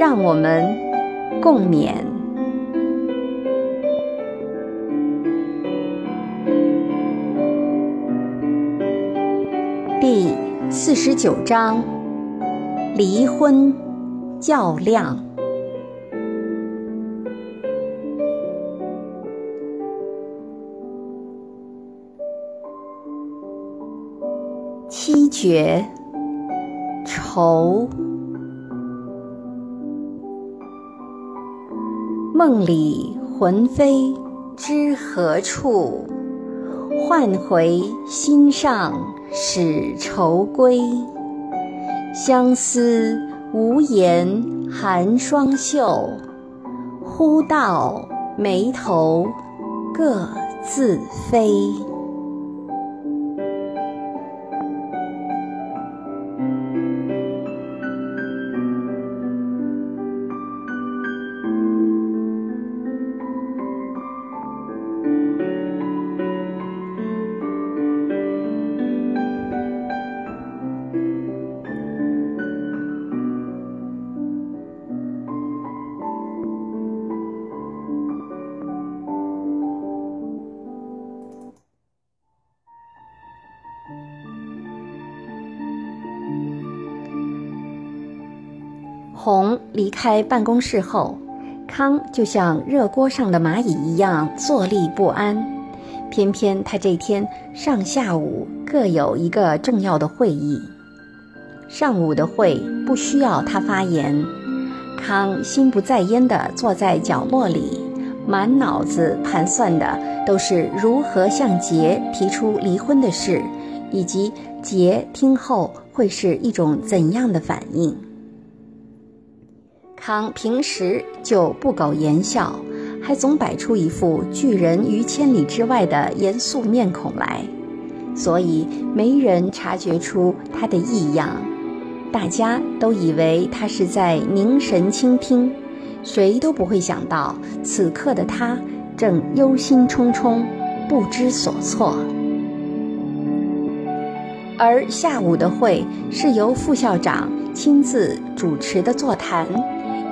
让我们共勉。第四十九章：离婚较量。七绝。愁，梦里魂飞知何处？唤回心上始愁归。相思无言寒双袖，忽到眉头各自飞。离开办公室后，康就像热锅上的蚂蚁一样坐立不安。偏偏他这天上下午各有一个重要的会议。上午的会不需要他发言，康心不在焉地坐在角落里，满脑子盘算的都是如何向杰提出离婚的事，以及杰听后会是一种怎样的反应。康平时就不苟言笑，还总摆出一副拒人于千里之外的严肃面孔来，所以没人察觉出他的异样。大家都以为他是在凝神倾听，谁都不会想到此刻的他正忧心忡忡，不知所措。而下午的会是由副校长亲自主持的座谈。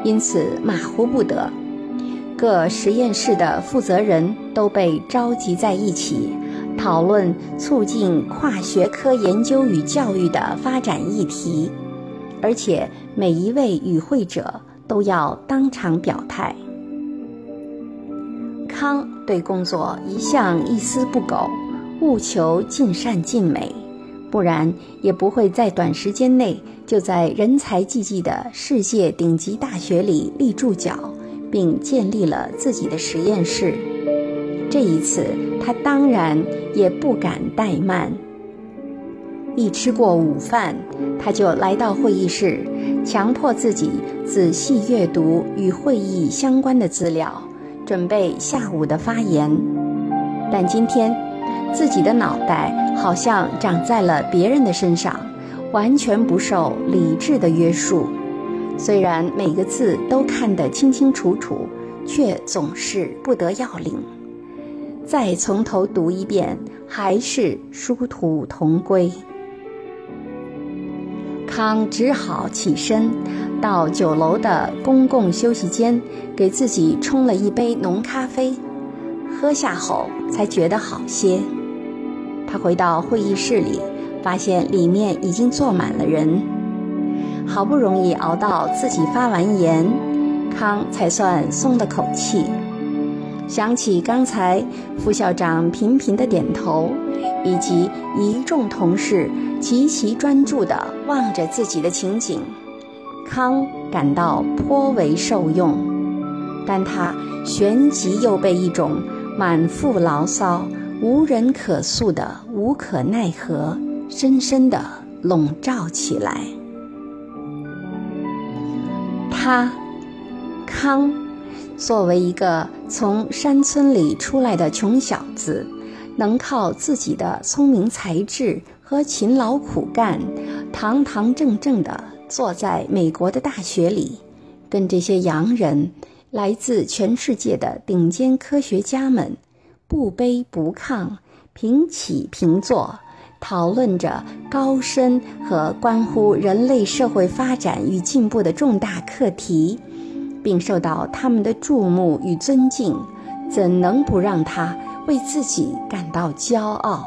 因此马虎不得，各实验室的负责人都被召集在一起，讨论促进跨学科研究与教育的发展议题，而且每一位与会者都要当场表态。康对工作一向一丝不苟，务求尽善尽美。不然也不会在短时间内就在人才济济的世界顶级大学里立住脚，并建立了自己的实验室。这一次，他当然也不敢怠慢。一吃过午饭，他就来到会议室，强迫自己仔细阅读与会议相关的资料，准备下午的发言。但今天。自己的脑袋好像长在了别人的身上，完全不受理智的约束。虽然每个字都看得清清楚楚，却总是不得要领。再从头读一遍，还是殊途同归。康只好起身，到酒楼的公共休息间，给自己冲了一杯浓咖啡，喝下后才觉得好些。他回到会议室里，发现里面已经坐满了人。好不容易熬到自己发完言，康才算松了口气。想起刚才副校长频频的点头，以及一众同事极其专注地望着自己的情景，康感到颇为受用。但他旋即又被一种满腹牢骚。无人可诉的无可奈何，深深的笼罩起来。他，康，作为一个从山村里出来的穷小子，能靠自己的聪明才智和勤劳苦干，堂堂正正地坐在美国的大学里，跟这些洋人、来自全世界的顶尖科学家们不卑不亢、平起平坐。讨论着高深和关乎人类社会发展与进步的重大课题，并受到他们的注目与尊敬，怎能不让他为自己感到骄傲？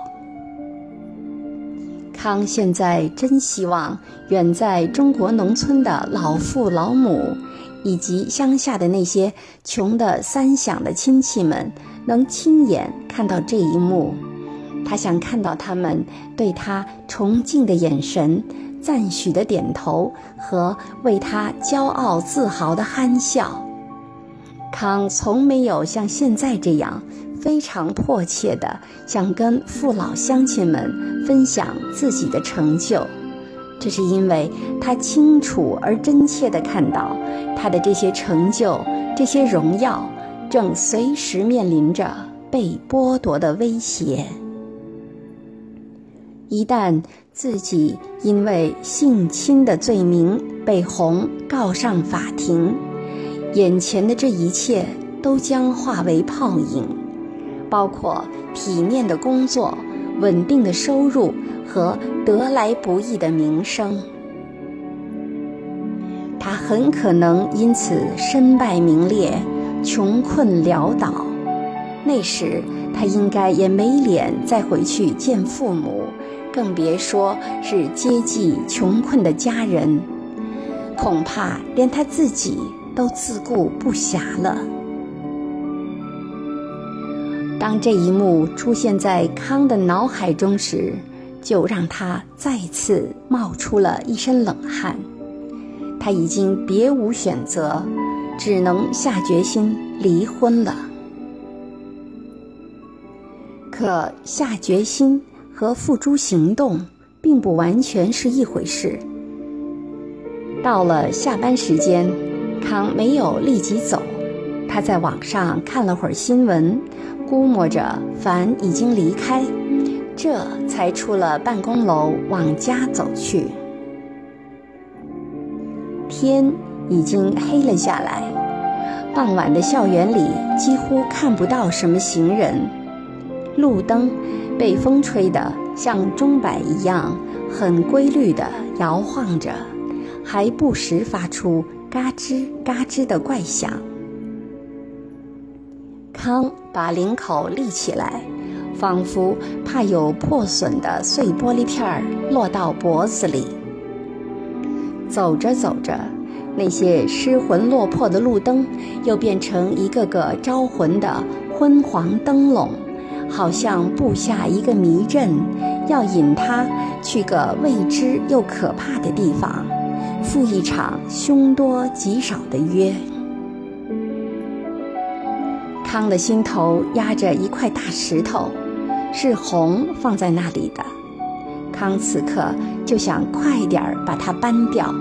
康现在真希望远在中国农村的老父老母，以及乡下的那些穷得三响的亲戚们，能亲眼看到这一幕。他想看到他们对他崇敬的眼神、赞许的点头和为他骄傲自豪的憨笑。康从没有像现在这样非常迫切地想跟父老乡亲们分享自己的成就，这是因为他清楚而真切地看到他的这些成就、这些荣耀正随时面临着被剥夺的威胁。一旦自己因为性侵的罪名被红告上法庭，眼前的这一切都将化为泡影，包括体面的工作、稳定的收入和得来不易的名声。他很可能因此身败名裂、穷困潦倒。那时他应该也没脸再回去见父母。更别说是接济穷困的家人，恐怕连他自己都自顾不暇了。当这一幕出现在康的脑海中时，就让他再次冒出了一身冷汗。他已经别无选择，只能下决心离婚了。可下决心。和付诸行动并不完全是一回事。到了下班时间，康没有立即走，他在网上看了会儿新闻，估摸着凡已经离开，这才出了办公楼往家走去。天已经黑了下来，傍晚的校园里几乎看不到什么行人，路灯。被风吹得像钟摆一样很规律地摇晃着，还不时发出嘎吱嘎吱的怪响。康把领口立起来，仿佛怕有破损的碎玻璃片儿落到脖子里。走着走着，那些失魂落魄的路灯又变成一个个招魂的昏黄灯笼。好像布下一个迷阵，要引他去个未知又可怕的地方，赴一场凶多吉少的约。康的心头压着一块大石头，是红放在那里的。康此刻就想快点儿把它搬掉。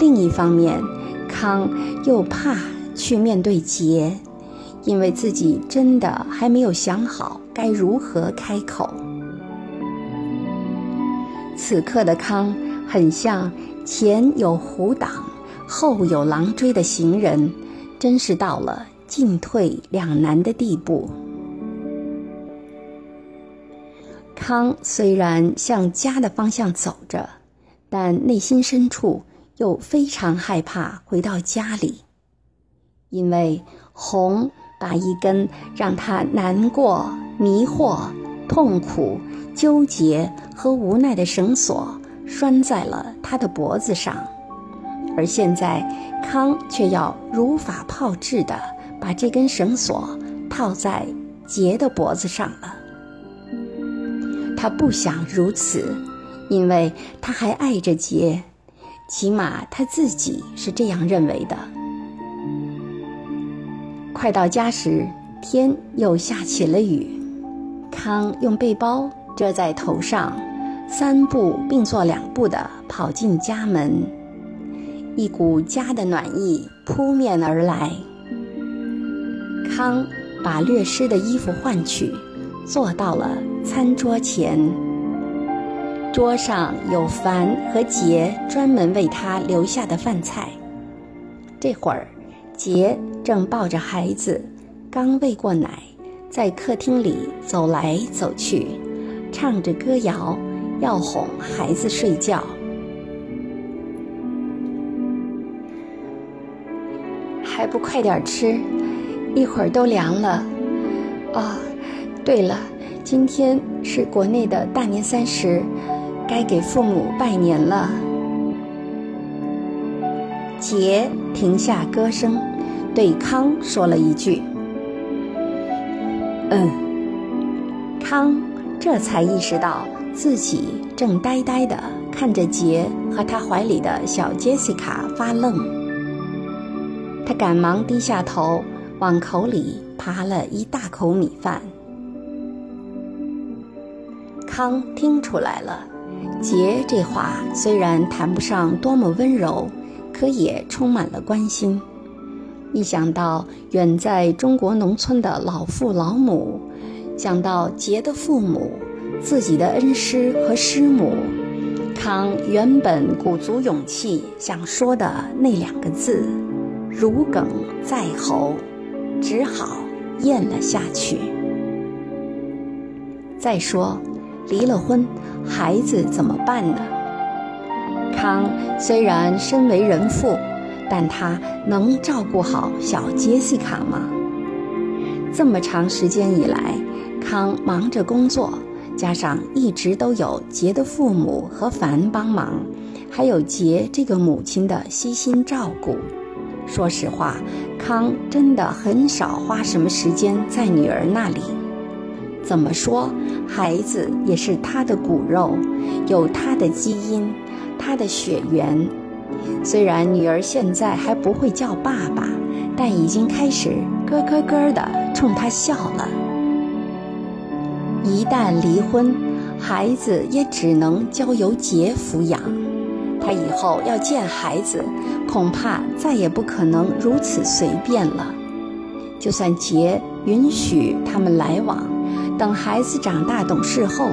另一方面，康又怕去面对杰。因为自己真的还没有想好该如何开口。此刻的康很像前有虎挡，后有狼追的行人，真是到了进退两难的地步。康虽然向家的方向走着，但内心深处又非常害怕回到家里，因为红。把一根让他难过、迷惑、痛苦、纠结和无奈的绳索拴在了他的脖子上，而现在康却要如法炮制的把这根绳索套在杰的脖子上了。他不想如此，因为他还爱着杰，起码他自己是这样认为的。快到家时，天又下起了雨。康用背包遮在头上，三步并作两步地跑进家门。一股家的暖意扑面而来。康把略湿的衣服换去，坐到了餐桌前。桌上有凡和杰专门为他留下的饭菜。这会儿，杰正抱着孩子，刚喂过奶，在客厅里走来走去，唱着歌谣，要哄孩子睡觉。还不快点吃，一会儿都凉了。哦，对了，今天是国内的大年三十。该给父母拜年了。杰停下歌声，对康说了一句：“嗯。”康这才意识到自己正呆呆的看着杰和他怀里的小杰西卡发愣。他赶忙低下头，往口里扒了一大口米饭。康听出来了。杰这话虽然谈不上多么温柔，可也充满了关心。一想到远在中国农村的老父老母，想到杰的父母、自己的恩师和师母，康原本鼓足勇气想说的那两个字，如鲠在喉，只好咽了下去。再说。离了婚，孩子怎么办呢？康虽然身为人父，但他能照顾好小杰西卡吗？这么长时间以来，康忙着工作，加上一直都有杰的父母和凡帮忙，还有杰这个母亲的悉心照顾。说实话，康真的很少花什么时间在女儿那里。怎么说？孩子也是他的骨肉，有他的基因，他的血缘。虽然女儿现在还不会叫爸爸，但已经开始咯咯咯的冲他笑了。一旦离婚，孩子也只能交由杰抚养。他以后要见孩子，恐怕再也不可能如此随便了。就算杰允许他们来往。等孩子长大懂事后，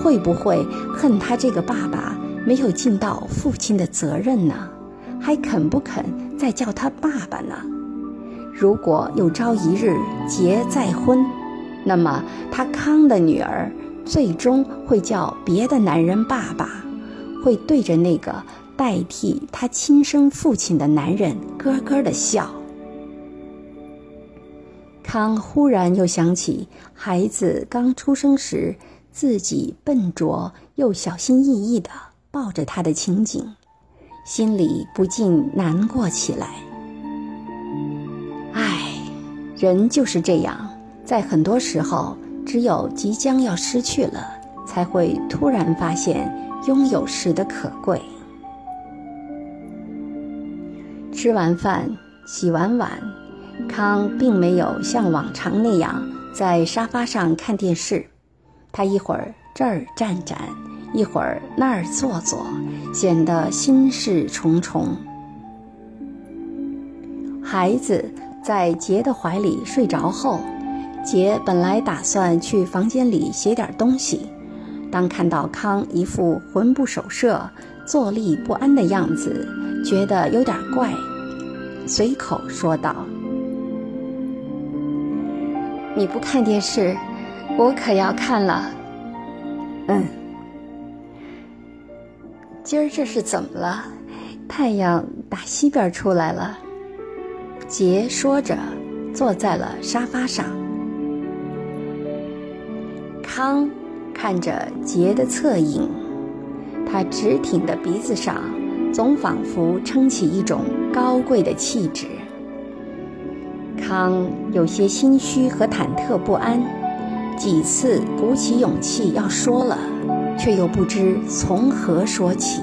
会不会恨他这个爸爸没有尽到父亲的责任呢？还肯不肯再叫他爸爸呢？如果有朝一日结再婚，那么他康的女儿最终会叫别的男人爸爸，会对着那个代替他亲生父亲的男人咯咯的笑。康忽然又想起孩子刚出生时，自己笨拙又小心翼翼的抱着他的情景，心里不禁难过起来。唉，人就是这样，在很多时候，只有即将要失去了，才会突然发现拥有时的可贵。吃完饭，洗完碗。康并没有像往常那样在沙发上看电视，他一会儿这儿站站，一会儿那儿坐坐，显得心事重重。孩子在杰的怀里睡着后，杰本来打算去房间里写点东西，当看到康一副魂不守舍、坐立不安的样子，觉得有点怪，随口说道。你不看电视，我可要看了。嗯，今儿这是怎么了？太阳打西边出来了。杰说着，坐在了沙发上。康看着杰的侧影，他直挺的鼻子上，总仿佛撑起一种高贵的气质。康有些心虚和忐忑不安，几次鼓起勇气要说了，却又不知从何说起。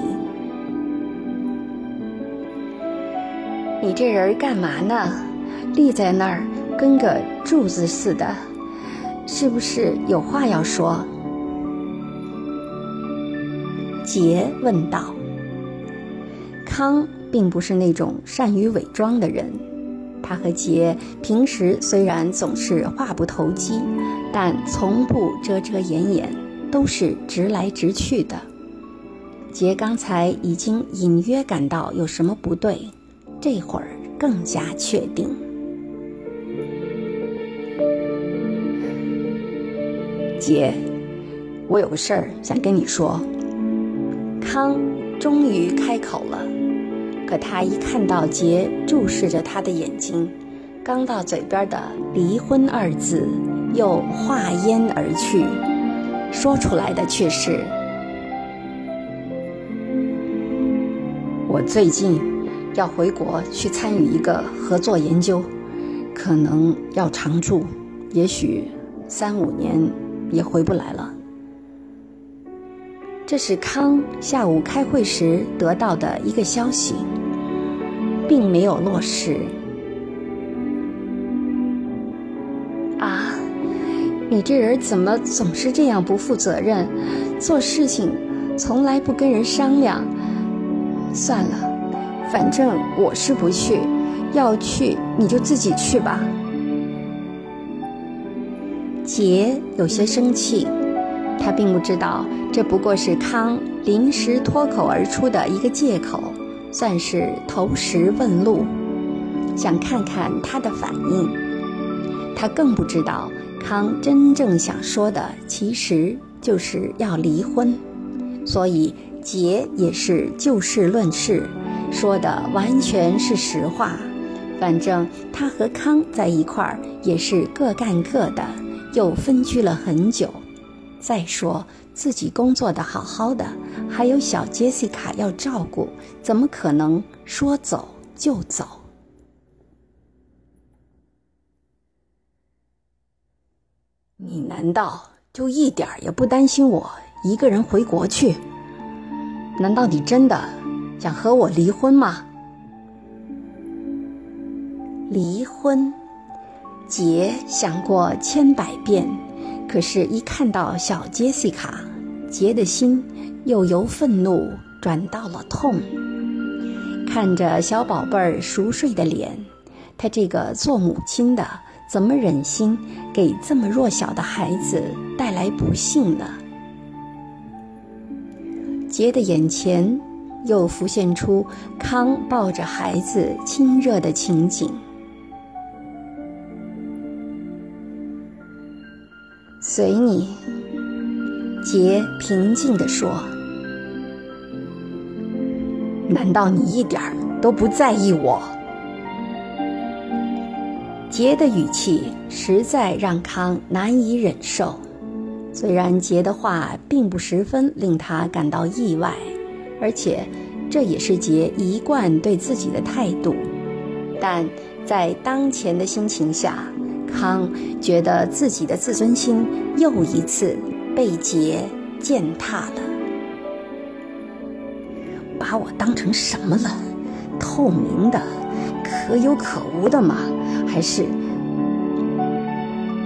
你这人干嘛呢？立在那儿跟个柱子似的，是不是有话要说？杰问道。康并不是那种善于伪装的人。他和杰平时虽然总是话不投机，但从不遮遮掩掩，都是直来直去的。杰刚才已经隐约感到有什么不对，这会儿更加确定。杰，我有个事儿想跟你说。康终于开口了。可他一看到杰注视着他的眼睛，刚到嘴边的“离婚”二字又化烟而去，说出来的却是：“我最近要回国去参与一个合作研究，可能要常住，也许三五年也回不来了。”这是康下午开会时得到的一个消息。并没有落实。你这人怎么总是这样不负责任？做事情从来不跟人商量。算了，反正我是不去，要去你就自己去吧。杰有些生气，他并不知道这不过是康临时脱口而出的一个借口。算是投石问路，想看看他的反应。他更不知道康真正想说的其实就是要离婚，所以杰也是就事论事，说的完全是实话。反正他和康在一块儿也是各干各的，又分居了很久。再说。自己工作的好好的，还有小杰西卡要照顾，怎么可能说走就走？你难道就一点也不担心我一个人回国去？难道你真的想和我离婚吗？离婚，杰想过千百遍，可是，一看到小杰西卡。杰的心又由愤怒转到了痛。看着小宝贝儿熟睡的脸，他这个做母亲的怎么忍心给这么弱小的孩子带来不幸呢？杰的眼前又浮现出康抱着孩子亲热的情景。随你。杰平静地说：“难道你一点都不在意我？”杰的语气实在让康难以忍受。虽然杰的话并不十分令他感到意外，而且这也是杰一贯对自己的态度，但在当前的心情下，康觉得自己的自尊心又一次。被杰践踏了，把我当成什么了？透明的、可有可无的吗？还是……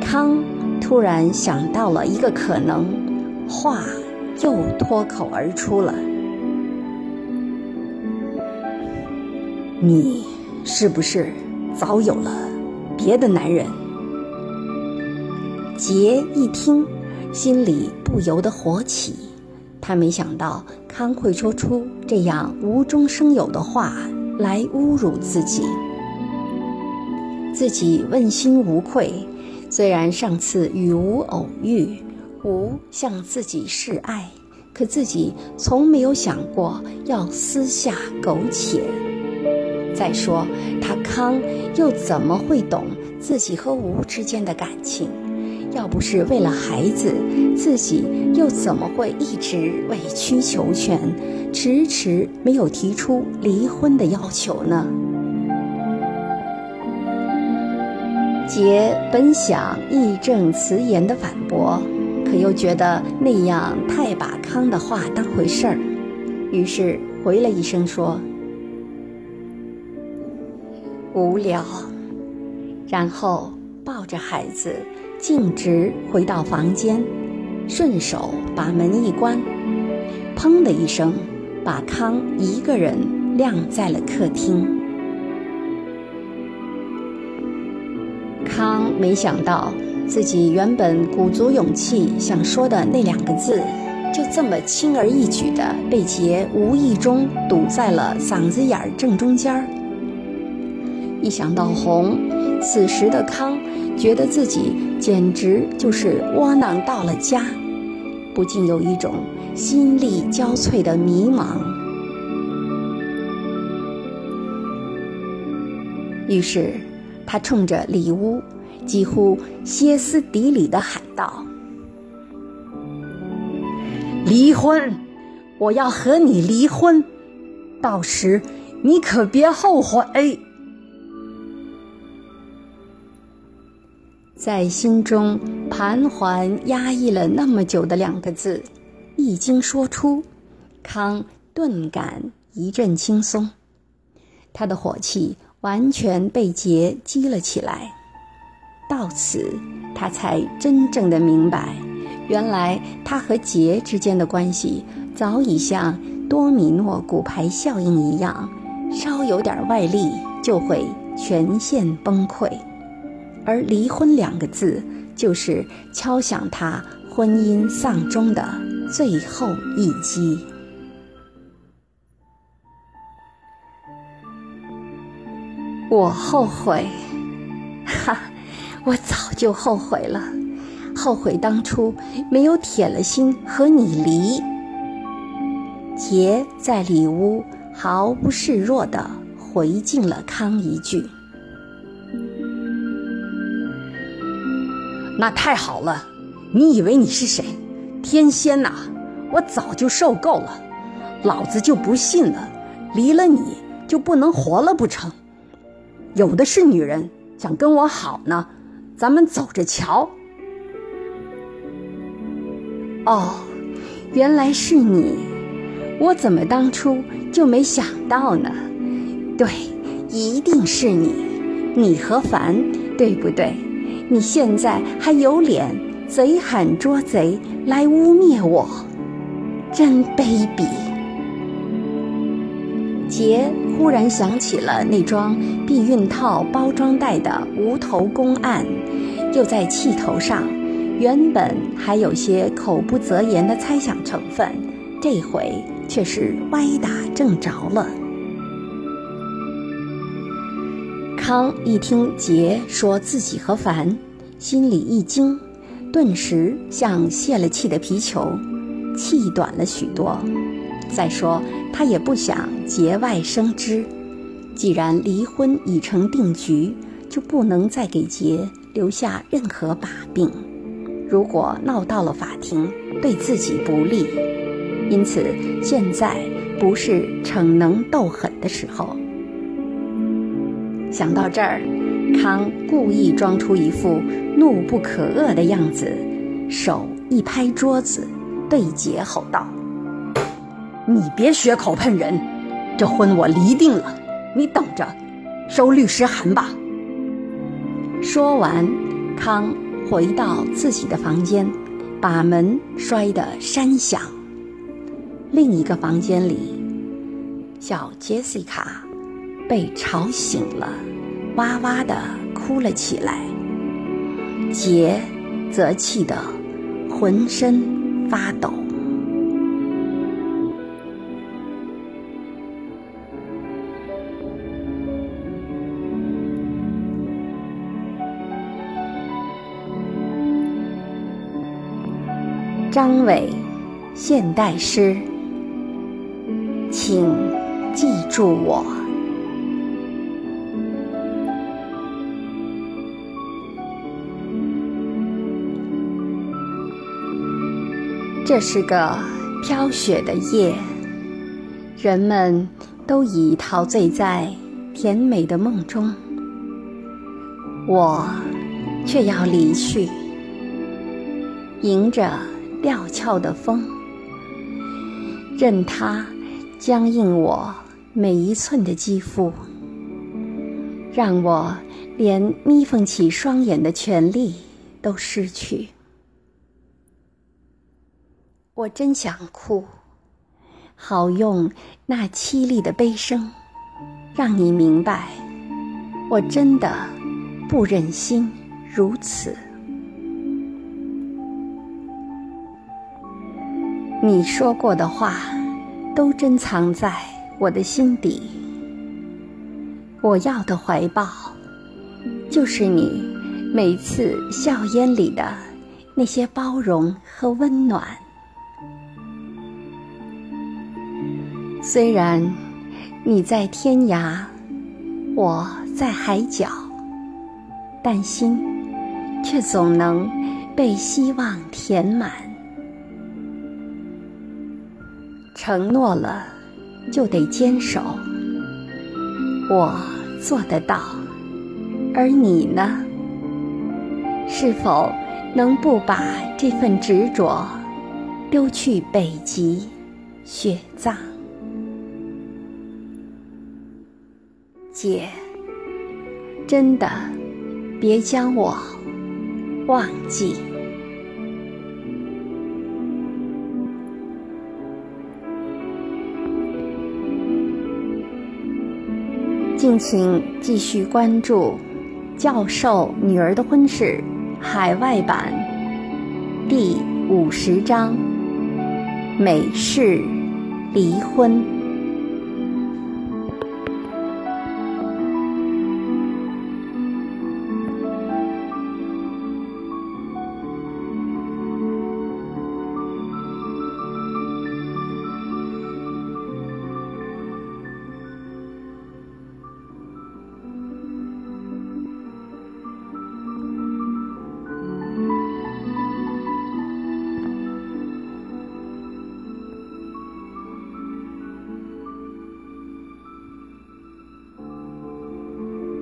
康突然想到了一个可能，话又脱口而出了：“你是不是早有了别的男人？”杰一听。心里不由得火起，他没想到康会说出这样无中生有的话来侮辱自己。自己问心无愧，虽然上次与吴偶遇，吴向自己示爱，可自己从没有想过要私下苟且。再说他康又怎么会懂自己和吴之间的感情？要不是为了孩子，自己又怎么会一直委曲求全，迟迟没有提出离婚的要求呢？杰本想义正辞严的反驳，可又觉得那样太把康的话当回事儿，于是回了一声说：“无聊。”然后抱着孩子。径直回到房间，顺手把门一关，砰的一声，把康一个人晾在了客厅。康没想到，自己原本鼓足勇气想说的那两个字，就这么轻而易举的被杰无意中堵在了嗓子眼儿正中间儿。一想到红，此时的康觉得自己简直就是窝囊到了家，不禁有一种心力交瘁的迷茫。于是，他冲着里屋几乎歇斯底里的喊道：“离婚！我要和你离婚，到时你可别后悔。”在心中盘桓压抑了那么久的两个字，一经说出，康顿感一阵轻松，他的火气完全被劫激了起来。到此，他才真正的明白，原来他和劫之间的关系早已像多米诺骨牌效应一样，稍有点外力就会全线崩溃。而“离婚”两个字，就是敲响他婚姻丧钟的最后一击。我后悔，哈，我早就后悔了，后悔当初没有铁了心和你离。杰在里屋毫不示弱地回敬了康一句。那太好了，你以为你是谁？天仙呐！我早就受够了，老子就不信了，离了你就不能活了不成？有的是女人想跟我好呢，咱们走着瞧。哦，原来是你，我怎么当初就没想到呢？对，一定是你，你和凡，对不对？你现在还有脸贼喊捉贼来污蔑我，真卑鄙！杰忽然想起了那桩避孕套包装袋的无头公案，又在气头上，原本还有些口不择言的猜想成分，这回却是歪打正着了。康一听杰说自己和凡，心里一惊，顿时像泄了气的皮球，气短了许多。再说他也不想节外生枝，既然离婚已成定局，就不能再给杰留下任何把柄。如果闹到了法庭，对自己不利。因此，现在不是逞能斗狠的时候。想到这儿，康故意装出一副怒不可遏的样子，手一拍桌子，对杰吼道：“你别血口喷人，这婚我离定了，你等着，收律师函吧。”说完，康回到自己的房间，把门摔得山响。另一个房间里，小杰西卡。被吵醒了，哇哇的哭了起来。杰则气得浑身发抖。张伟，现代诗，请记住我。这是个飘雪的夜，人们都已陶醉在甜美的梦中，我却要离去，迎着料峭的风，任它僵硬我每一寸的肌肤，让我连眯缝起双眼的权利都失去。我真想哭，好用那凄厉的悲声，让你明白，我真的不忍心如此。你说过的话，都珍藏在我的心底。我要的怀抱，就是你每次笑颜里的那些包容和温暖。虽然你在天涯，我在海角，但心却总能被希望填满。承诺了，就得坚守。我做得到，而你呢？是否能不把这份执着丢去北极雪藏？姐，真的别将我忘记。敬请继续关注《教授女儿的婚事》海外版第五十章：美式离婚。